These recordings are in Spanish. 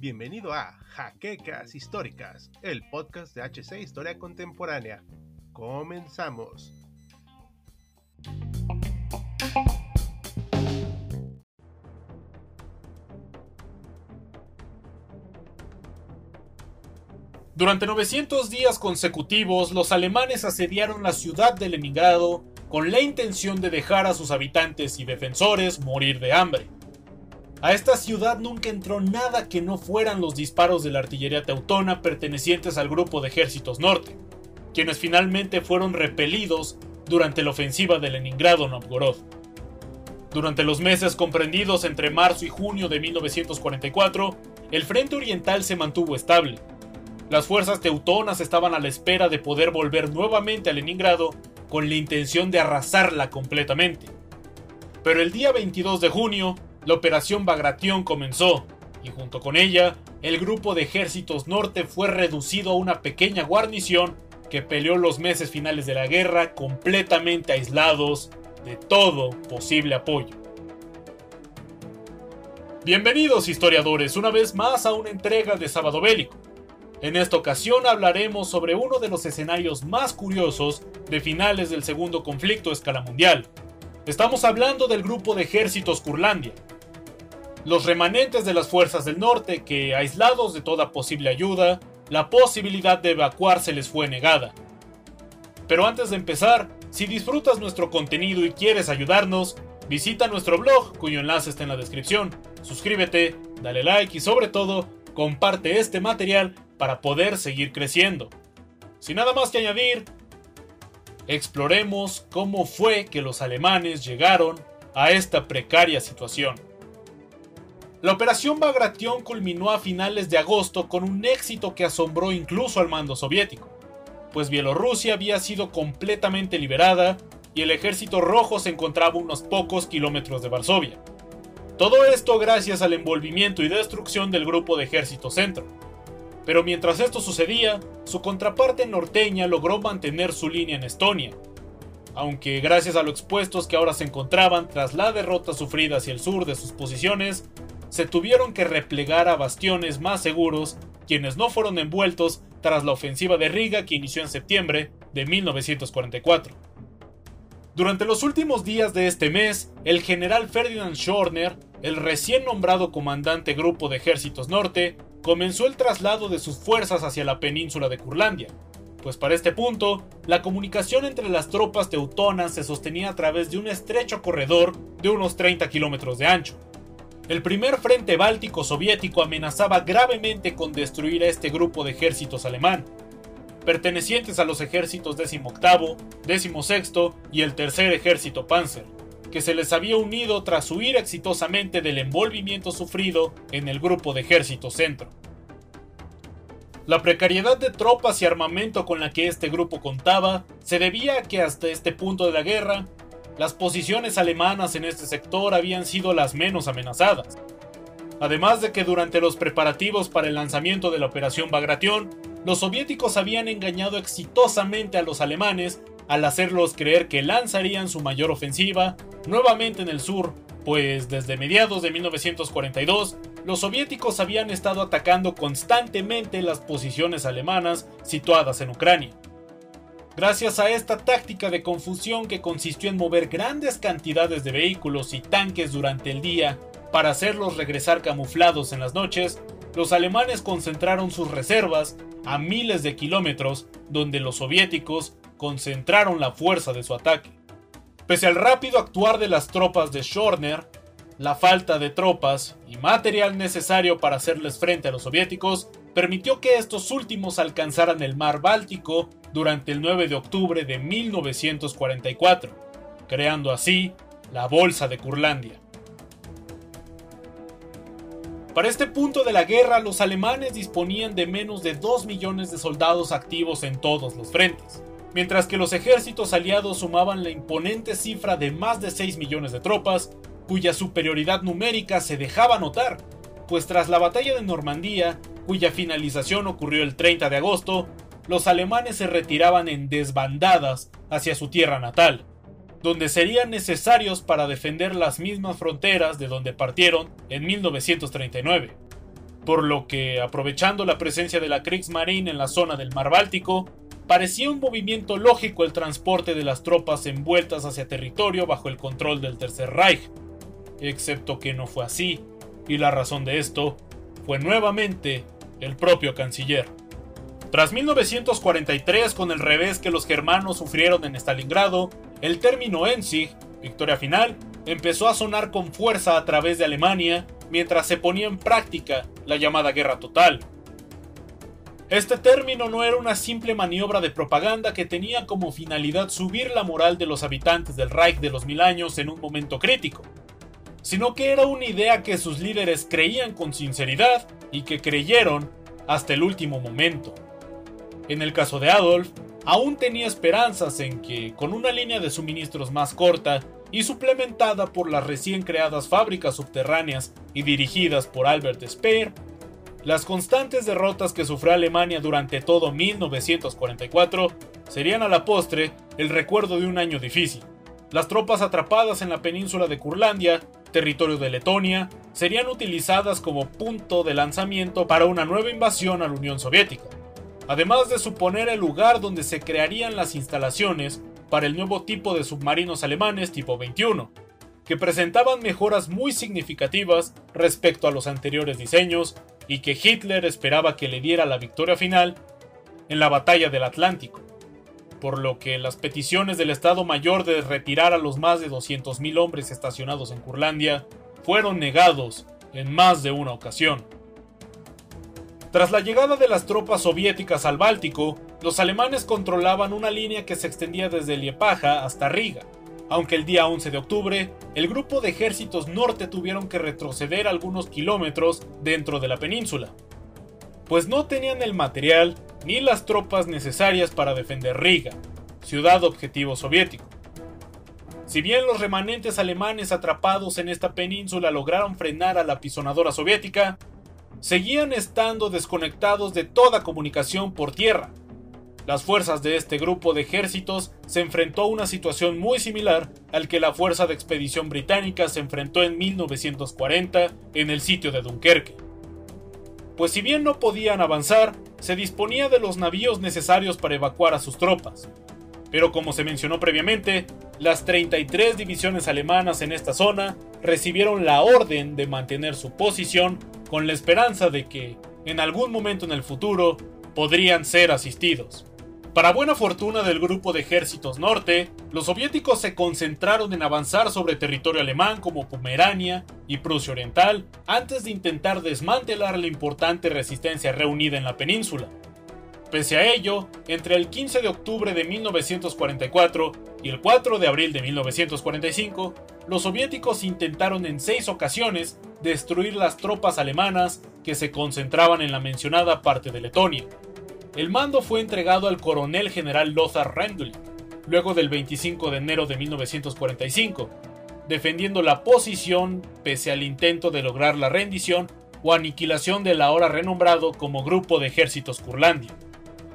Bienvenido a Jaquecas Históricas, el podcast de HC Historia Contemporánea. Comenzamos. Durante 900 días consecutivos, los alemanes asediaron la ciudad de Leningrado con la intención de dejar a sus habitantes y defensores morir de hambre. A esta ciudad nunca entró nada que no fueran los disparos de la artillería teutona pertenecientes al grupo de ejércitos norte, quienes finalmente fueron repelidos durante la ofensiva de Leningrado-Novgorod. Durante los meses comprendidos entre marzo y junio de 1944, el frente oriental se mantuvo estable, las fuerzas teutonas estaban a la espera de poder volver nuevamente a Leningrado con la intención de arrasarla completamente. Pero el día 22 de junio, la operación Bagration comenzó, y junto con ella, el grupo de ejércitos norte fue reducido a una pequeña guarnición que peleó los meses finales de la guerra completamente aislados de todo posible apoyo. Bienvenidos historiadores una vez más a una entrega de Sábado Bélico. En esta ocasión hablaremos sobre uno de los escenarios más curiosos de finales del segundo conflicto a escala mundial. Estamos hablando del grupo de ejércitos Curlandia. Los remanentes de las fuerzas del norte que, aislados de toda posible ayuda, la posibilidad de evacuar les fue negada. Pero antes de empezar, si disfrutas nuestro contenido y quieres ayudarnos, visita nuestro blog cuyo enlace está en la descripción, suscríbete, dale like y sobre todo, comparte este material para poder seguir creciendo. Sin nada más que añadir, exploremos cómo fue que los alemanes llegaron a esta precaria situación. La operación Bagration culminó a finales de agosto con un éxito que asombró incluso al mando soviético, pues Bielorrusia había sido completamente liberada y el ejército rojo se encontraba unos pocos kilómetros de Varsovia. Todo esto gracias al envolvimiento y destrucción del grupo de ejército centro, pero mientras esto sucedía, su contraparte norteña logró mantener su línea en Estonia, aunque gracias a los expuestos que ahora se encontraban tras la derrota sufrida hacia el sur de sus posiciones, se tuvieron que replegar a bastiones más seguros, quienes no fueron envueltos tras la ofensiva de Riga que inició en septiembre de 1944. Durante los últimos días de este mes, el general Ferdinand Schorner, el recién nombrado comandante Grupo de Ejércitos Norte, comenzó el traslado de sus fuerzas hacia la península de Curlandia, pues para este punto, la comunicación entre las tropas teutonas se sostenía a través de un estrecho corredor de unos 30 kilómetros de ancho. El primer frente báltico soviético amenazaba gravemente con destruir a este grupo de ejércitos alemán, pertenecientes a los ejércitos 18, 16 y el tercer ejército Panzer, que se les había unido tras huir exitosamente del envolvimiento sufrido en el grupo de ejército centro. La precariedad de tropas y armamento con la que este grupo contaba se debía a que hasta este punto de la guerra, las posiciones alemanas en este sector habían sido las menos amenazadas. Además de que durante los preparativos para el lanzamiento de la Operación Bagration, los soviéticos habían engañado exitosamente a los alemanes al hacerlos creer que lanzarían su mayor ofensiva nuevamente en el sur, pues desde mediados de 1942 los soviéticos habían estado atacando constantemente las posiciones alemanas situadas en Ucrania. Gracias a esta táctica de confusión que consistió en mover grandes cantidades de vehículos y tanques durante el día para hacerlos regresar camuflados en las noches, los alemanes concentraron sus reservas a miles de kilómetros donde los soviéticos concentraron la fuerza de su ataque. Pese al rápido actuar de las tropas de Schorner, la falta de tropas y material necesario para hacerles frente a los soviéticos permitió que estos últimos alcanzaran el mar Báltico durante el 9 de octubre de 1944, creando así la Bolsa de Curlandia. Para este punto de la guerra, los alemanes disponían de menos de 2 millones de soldados activos en todos los frentes mientras que los ejércitos aliados sumaban la imponente cifra de más de 6 millones de tropas, cuya superioridad numérica se dejaba notar, pues tras la batalla de Normandía, cuya finalización ocurrió el 30 de agosto, los alemanes se retiraban en desbandadas hacia su tierra natal, donde serían necesarios para defender las mismas fronteras de donde partieron en 1939. Por lo que, aprovechando la presencia de la Kriegsmarine en la zona del Mar Báltico, parecía un movimiento lógico el transporte de las tropas envueltas hacia territorio bajo el control del Tercer Reich, excepto que no fue así, y la razón de esto fue nuevamente el propio canciller. Tras 1943, con el revés que los germanos sufrieron en Stalingrado, el término Enzig, victoria final, empezó a sonar con fuerza a través de Alemania mientras se ponía en práctica la llamada guerra total. Este término no era una simple maniobra de propaganda que tenía como finalidad subir la moral de los habitantes del Reich de los mil años en un momento crítico, sino que era una idea que sus líderes creían con sinceridad y que creyeron hasta el último momento. En el caso de Adolf, aún tenía esperanzas en que, con una línea de suministros más corta y suplementada por las recién creadas fábricas subterráneas y dirigidas por Albert Speer, las constantes derrotas que sufrió Alemania durante todo 1944 serían a la postre el recuerdo de un año difícil. Las tropas atrapadas en la península de Curlandia, territorio de Letonia, serían utilizadas como punto de lanzamiento para una nueva invasión a la Unión Soviética además de suponer el lugar donde se crearían las instalaciones para el nuevo tipo de submarinos alemanes tipo 21, que presentaban mejoras muy significativas respecto a los anteriores diseños y que Hitler esperaba que le diera la victoria final en la batalla del Atlántico, por lo que las peticiones del Estado Mayor de retirar a los más de 200.000 hombres estacionados en Curlandia fueron negados en más de una ocasión. Tras la llegada de las tropas soviéticas al Báltico, los alemanes controlaban una línea que se extendía desde Liepaja hasta Riga, aunque el día 11 de octubre, el grupo de ejércitos norte tuvieron que retroceder algunos kilómetros dentro de la península, pues no tenían el material ni las tropas necesarias para defender Riga, ciudad objetivo soviético. Si bien los remanentes alemanes atrapados en esta península lograron frenar a la pisonadora soviética, seguían estando desconectados de toda comunicación por tierra. Las fuerzas de este grupo de ejércitos se enfrentó a una situación muy similar al que la Fuerza de Expedición Británica se enfrentó en 1940 en el sitio de Dunkerque. Pues si bien no podían avanzar, se disponía de los navíos necesarios para evacuar a sus tropas. Pero como se mencionó previamente, las 33 divisiones alemanas en esta zona recibieron la orden de mantener su posición con la esperanza de que, en algún momento en el futuro, podrían ser asistidos. Para buena fortuna del grupo de ejércitos norte, los soviéticos se concentraron en avanzar sobre territorio alemán como Pomerania y Prusia Oriental antes de intentar desmantelar la importante resistencia reunida en la península. Pese a ello, entre el 15 de octubre de 1944 y el 4 de abril de 1945, los soviéticos intentaron en seis ocasiones destruir las tropas alemanas que se concentraban en la mencionada parte de Letonia. El mando fue entregado al coronel general Lothar Rendl, luego del 25 de enero de 1945, defendiendo la posición pese al intento de lograr la rendición o aniquilación del ahora renombrado como Grupo de Ejércitos Kurlandia.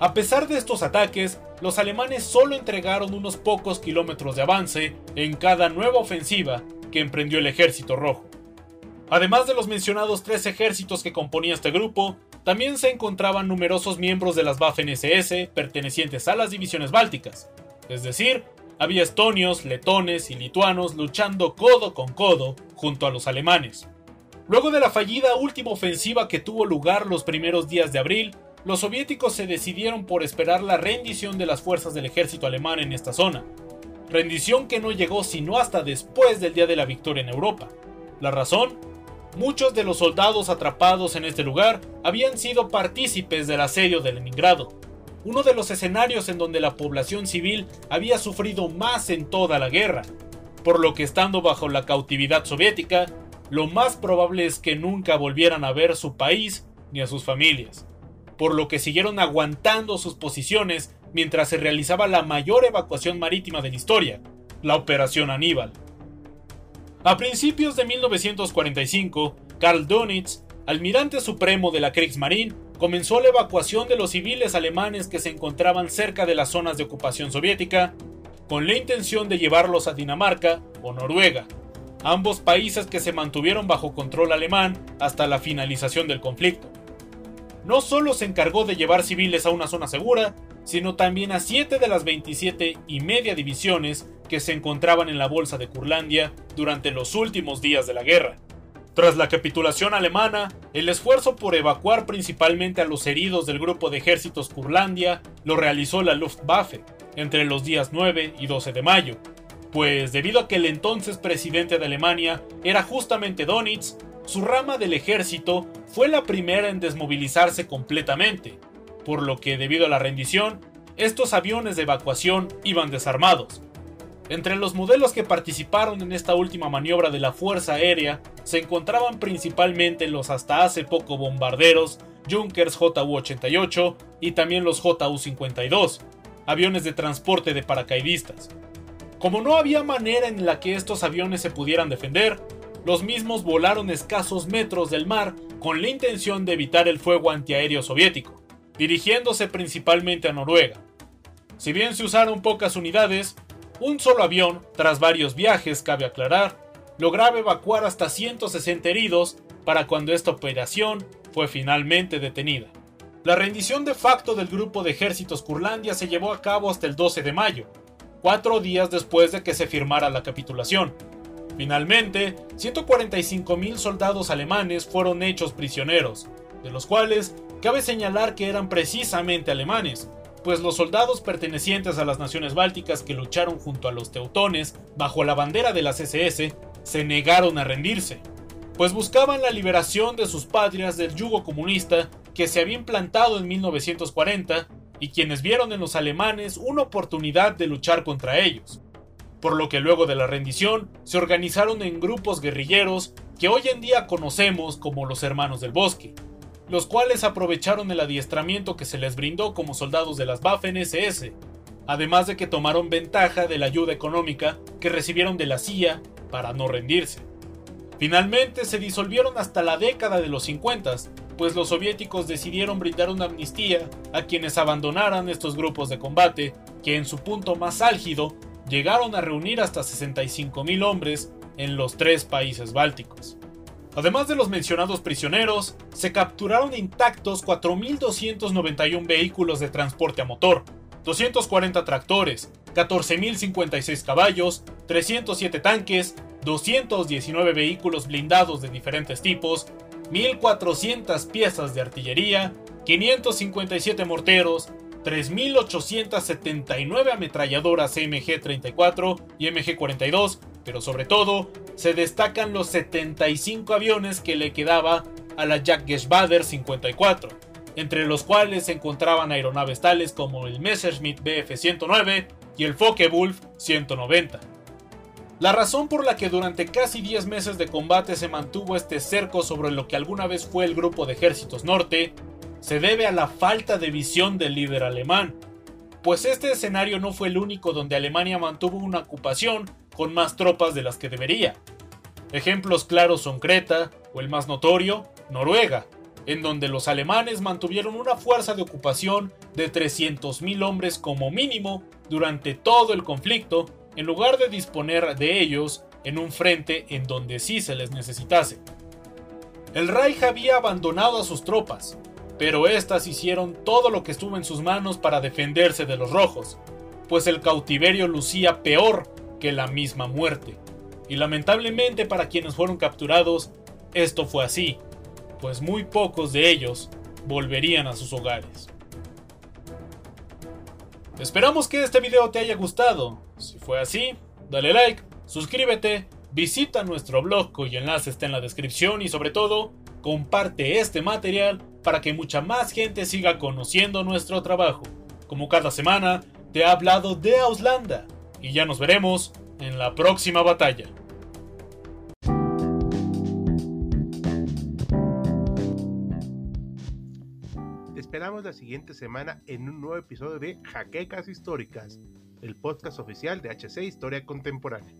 A pesar de estos ataques, los alemanes solo entregaron unos pocos kilómetros de avance en cada nueva ofensiva que emprendió el ejército rojo. Además de los mencionados tres ejércitos que componían este grupo, también se encontraban numerosos miembros de las Waffen-SS pertenecientes a las divisiones bálticas, es decir, había estonios, letones y lituanos luchando codo con codo junto a los alemanes. Luego de la fallida última ofensiva que tuvo lugar los primeros días de abril, los soviéticos se decidieron por esperar la rendición de las fuerzas del ejército alemán en esta zona, rendición que no llegó sino hasta después del día de la victoria en Europa. La razón, muchos de los soldados atrapados en este lugar habían sido partícipes del asedio de Leningrado, uno de los escenarios en donde la población civil había sufrido más en toda la guerra, por lo que estando bajo la cautividad soviética, lo más probable es que nunca volvieran a ver su país ni a sus familias por lo que siguieron aguantando sus posiciones mientras se realizaba la mayor evacuación marítima de la historia, la Operación Aníbal. A principios de 1945, Karl Dönitz, almirante supremo de la Kriegsmarine, comenzó la evacuación de los civiles alemanes que se encontraban cerca de las zonas de ocupación soviética, con la intención de llevarlos a Dinamarca o Noruega, ambos países que se mantuvieron bajo control alemán hasta la finalización del conflicto. No solo se encargó de llevar civiles a una zona segura, sino también a 7 de las 27 y media divisiones que se encontraban en la bolsa de Curlandia durante los últimos días de la guerra. Tras la capitulación alemana, el esfuerzo por evacuar principalmente a los heridos del grupo de ejércitos Curlandia lo realizó la Luftwaffe entre los días 9 y 12 de mayo, pues debido a que el entonces presidente de Alemania era justamente Donitz, su rama del ejército fue la primera en desmovilizarse completamente, por lo que debido a la rendición, estos aviones de evacuación iban desarmados. Entre los modelos que participaron en esta última maniobra de la Fuerza Aérea se encontraban principalmente los hasta hace poco bombarderos Junkers JU-88 y también los JU-52, aviones de transporte de paracaidistas. Como no había manera en la que estos aviones se pudieran defender, los mismos volaron escasos metros del mar con la intención de evitar el fuego antiaéreo soviético, dirigiéndose principalmente a Noruega. Si bien se usaron pocas unidades, un solo avión, tras varios viajes, cabe aclarar, lograba evacuar hasta 160 heridos para cuando esta operación fue finalmente detenida. La rendición de facto del grupo de ejércitos Curlandia se llevó a cabo hasta el 12 de mayo, cuatro días después de que se firmara la capitulación. Finalmente, 145.000 soldados alemanes fueron hechos prisioneros, de los cuales cabe señalar que eran precisamente alemanes, pues los soldados pertenecientes a las naciones bálticas que lucharon junto a los teutones bajo la bandera de las SS se negaron a rendirse, pues buscaban la liberación de sus patrias del yugo comunista que se había implantado en 1940 y quienes vieron en los alemanes una oportunidad de luchar contra ellos. Por lo que luego de la rendición se organizaron en grupos guerrilleros que hoy en día conocemos como los Hermanos del Bosque, los cuales aprovecharon el adiestramiento que se les brindó como soldados de las Waffen-SS, además de que tomaron ventaja de la ayuda económica que recibieron de la CIA para no rendirse. Finalmente se disolvieron hasta la década de los 50, pues los soviéticos decidieron brindar una amnistía a quienes abandonaran estos grupos de combate, que en su punto más álgido llegaron a reunir hasta 65.000 hombres en los tres países bálticos. Además de los mencionados prisioneros, se capturaron intactos 4.291 vehículos de transporte a motor, 240 tractores, 14.056 caballos, 307 tanques, 219 vehículos blindados de diferentes tipos, 1.400 piezas de artillería, 557 morteros, 3.879 ametralladoras MG-34 y MG-42, pero sobre todo se destacan los 75 aviones que le quedaba a la Jagdgeschwader 54, entre los cuales se encontraban aeronaves tales como el Messerschmitt Bf-109 y el Focke-Wulf 190. La razón por la que durante casi 10 meses de combate se mantuvo este cerco sobre lo que alguna vez fue el grupo de ejércitos norte se debe a la falta de visión del líder alemán, pues este escenario no fue el único donde Alemania mantuvo una ocupación con más tropas de las que debería. Ejemplos claros son Creta, o el más notorio, Noruega, en donde los alemanes mantuvieron una fuerza de ocupación de 300.000 hombres como mínimo durante todo el conflicto en lugar de disponer de ellos en un frente en donde sí se les necesitase. El Reich había abandonado a sus tropas, pero éstas hicieron todo lo que estuvo en sus manos para defenderse de los rojos, pues el cautiverio lucía peor que la misma muerte. Y lamentablemente para quienes fueron capturados, esto fue así, pues muy pocos de ellos volverían a sus hogares. Esperamos que este video te haya gustado. Si fue así, dale like, suscríbete, visita nuestro blog cuyo enlace está en la descripción y sobre todo, comparte este material para que mucha más gente siga conociendo nuestro trabajo. Como cada semana, te he hablado de Auslanda y ya nos veremos en la próxima batalla. esperamos la siguiente semana en un nuevo episodio de Jaquecas Históricas, el podcast oficial de HC Historia Contemporánea.